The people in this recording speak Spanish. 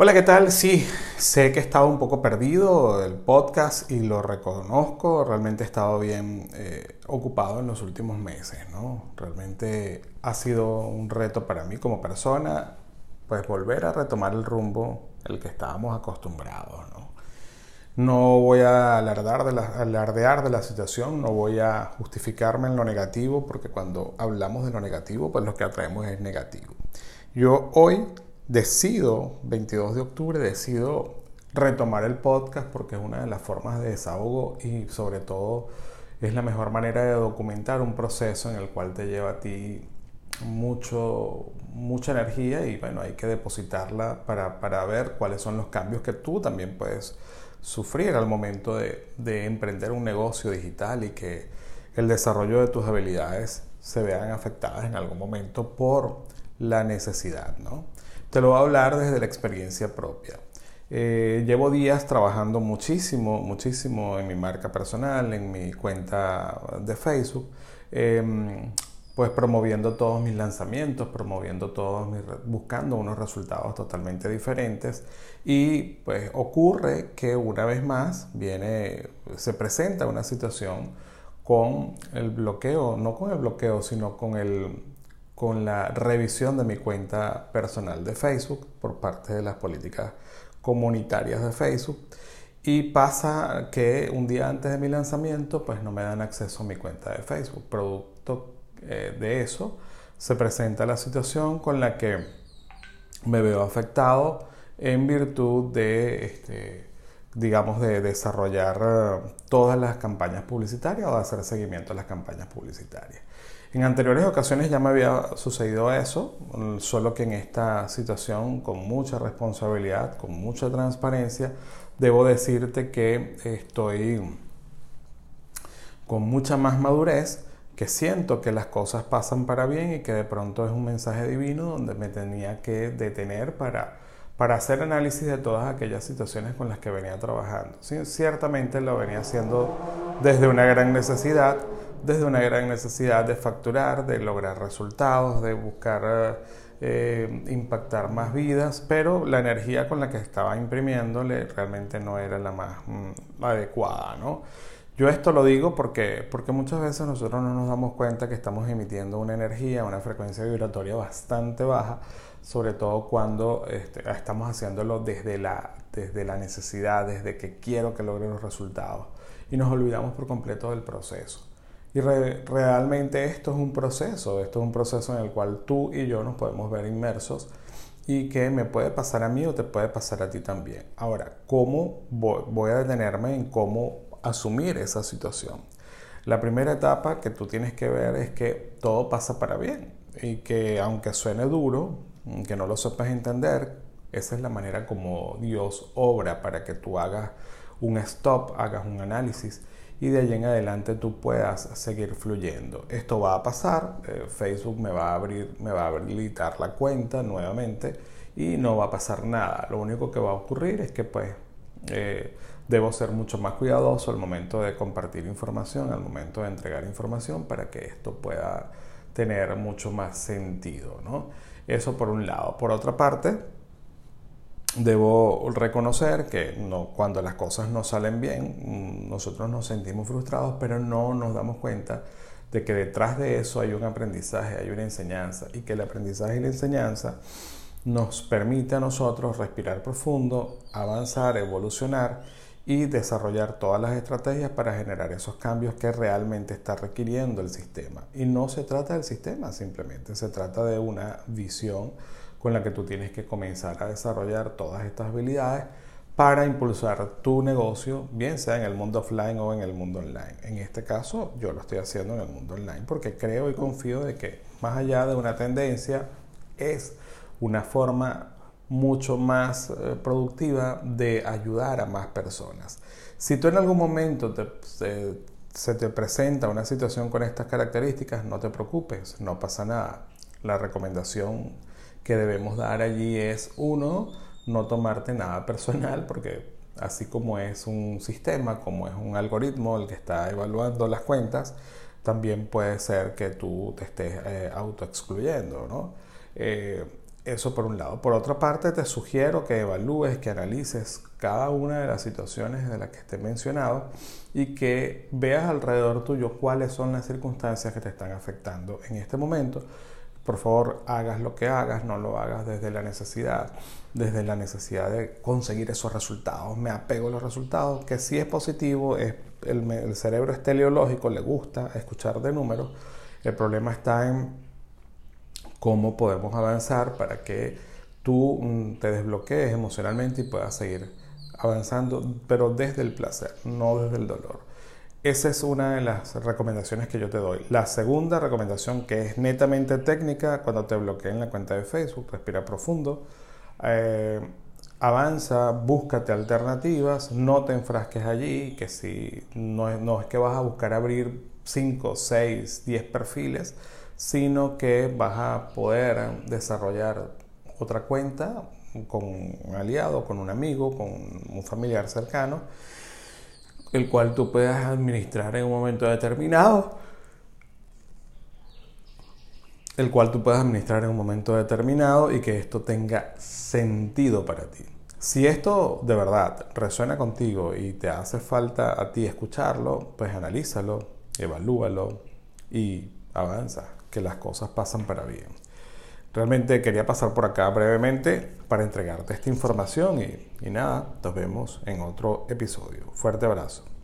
Hola, ¿qué tal? Sí, sé que he estado un poco perdido el podcast y lo reconozco. Realmente he estado bien eh, ocupado en los últimos meses, ¿no? Realmente ha sido un reto para mí como persona, pues volver a retomar el rumbo el que estábamos acostumbrados, ¿no? No voy a de, la, alardear de la situación, no voy a justificarme en lo negativo, porque cuando hablamos de lo negativo, pues lo que atraemos es negativo. Yo hoy decido, 22 de octubre, decido retomar el podcast porque es una de las formas de desahogo y sobre todo es la mejor manera de documentar un proceso en el cual te lleva a ti mucho, mucha energía y bueno, hay que depositarla para, para ver cuáles son los cambios que tú también puedes sufrir al momento de, de emprender un negocio digital y que el desarrollo de tus habilidades se vean afectadas en algún momento por la necesidad, ¿no? Te lo voy a hablar desde la experiencia propia. Eh, llevo días trabajando muchísimo, muchísimo en mi marca personal, en mi cuenta de Facebook, em, pues promoviendo todos mis lanzamientos, promoviendo todos mis, buscando unos resultados totalmente diferentes y pues ocurre que una vez más viene, se presenta una situación con el bloqueo, no con el bloqueo, sino con el con la revisión de mi cuenta personal de Facebook por parte de las políticas comunitarias de Facebook. Y pasa que un día antes de mi lanzamiento, pues no me dan acceso a mi cuenta de Facebook. Producto eh, de eso, se presenta la situación con la que me veo afectado en virtud de, este, digamos, de desarrollar eh, todas las campañas publicitarias o de hacer seguimiento a las campañas publicitarias. En anteriores ocasiones ya me había sucedido eso, solo que en esta situación con mucha responsabilidad, con mucha transparencia, debo decirte que estoy con mucha más madurez, que siento que las cosas pasan para bien y que de pronto es un mensaje divino donde me tenía que detener para, para hacer análisis de todas aquellas situaciones con las que venía trabajando. ciertamente lo venía haciendo desde una gran necesidad, desde una gran necesidad de facturar, de lograr resultados, de buscar eh, impactar más vidas, pero la energía con la que estaba imprimiéndole realmente no era la más mm, adecuada, ¿no? Yo esto lo digo porque, porque muchas veces nosotros no nos damos cuenta que estamos emitiendo una energía, una frecuencia vibratoria bastante baja, sobre todo cuando este, estamos haciéndolo desde la, desde la necesidad, desde que quiero que logre los resultados. Y nos olvidamos por completo del proceso. Y realmente esto es un proceso, esto es un proceso en el cual tú y yo nos podemos ver inmersos y que me puede pasar a mí o te puede pasar a ti también. Ahora, ¿cómo voy a detenerme en cómo asumir esa situación? La primera etapa que tú tienes que ver es que todo pasa para bien y que aunque suene duro, que no lo sepas entender, esa es la manera como Dios obra para que tú hagas un stop, hagas un análisis y de allí en adelante tú puedas seguir fluyendo. Esto va a pasar, eh, Facebook me va a abrir, me va a habilitar la cuenta nuevamente y no va a pasar nada. Lo único que va a ocurrir es que pues eh, debo ser mucho más cuidadoso al momento de compartir información, al momento de entregar información para que esto pueda tener mucho más sentido, ¿no? Eso por un lado. Por otra parte, debo reconocer que no, cuando las cosas no salen bien, mm, nosotros nos sentimos frustrados, pero no nos damos cuenta de que detrás de eso hay un aprendizaje, hay una enseñanza, y que el aprendizaje y la enseñanza nos permite a nosotros respirar profundo, avanzar, evolucionar y desarrollar todas las estrategias para generar esos cambios que realmente está requiriendo el sistema. Y no se trata del sistema simplemente, se trata de una visión con la que tú tienes que comenzar a desarrollar todas estas habilidades para impulsar tu negocio, bien sea en el mundo offline o en el mundo online. En este caso, yo lo estoy haciendo en el mundo online porque creo y confío de que más allá de una tendencia, es una forma mucho más eh, productiva de ayudar a más personas. Si tú en algún momento se te presenta una situación con estas características, no te preocupes, no pasa nada. La recomendación que debemos dar allí es, uno, no tomarte nada personal, porque así como es un sistema, como es un algoritmo el que está evaluando las cuentas, también puede ser que tú te estés eh, autoexcluyendo, ¿no? Eh, eso por un lado. Por otra parte, te sugiero que evalúes, que analices cada una de las situaciones de las que te he mencionado y que veas alrededor tuyo cuáles son las circunstancias que te están afectando en este momento. Por favor, hagas lo que hagas, no lo hagas desde la necesidad, desde la necesidad de conseguir esos resultados. Me apego a los resultados, que si es positivo, es, el, el cerebro es teleológico, le gusta escuchar de números. El problema está en cómo podemos avanzar para que tú mm, te desbloquees emocionalmente y puedas seguir avanzando, pero desde el placer, no desde el dolor. Esa es una de las recomendaciones que yo te doy. La segunda recomendación, que es netamente técnica, cuando te bloqueen la cuenta de Facebook, respira profundo, eh, avanza, búscate alternativas, no te enfrasques allí, que si no es, no es que vas a buscar abrir 5, 6, 10 perfiles, sino que vas a poder desarrollar otra cuenta con un aliado, con un amigo, con un familiar cercano, el cual tú puedas administrar en un momento determinado, el cual tú puedas administrar en un momento determinado y que esto tenga sentido para ti. Si esto de verdad resuena contigo y te hace falta a ti escucharlo, pues analízalo, evalúalo y avanza que las cosas pasan para bien. Realmente quería pasar por acá brevemente para entregarte esta información y, y nada, nos vemos en otro episodio. Fuerte abrazo.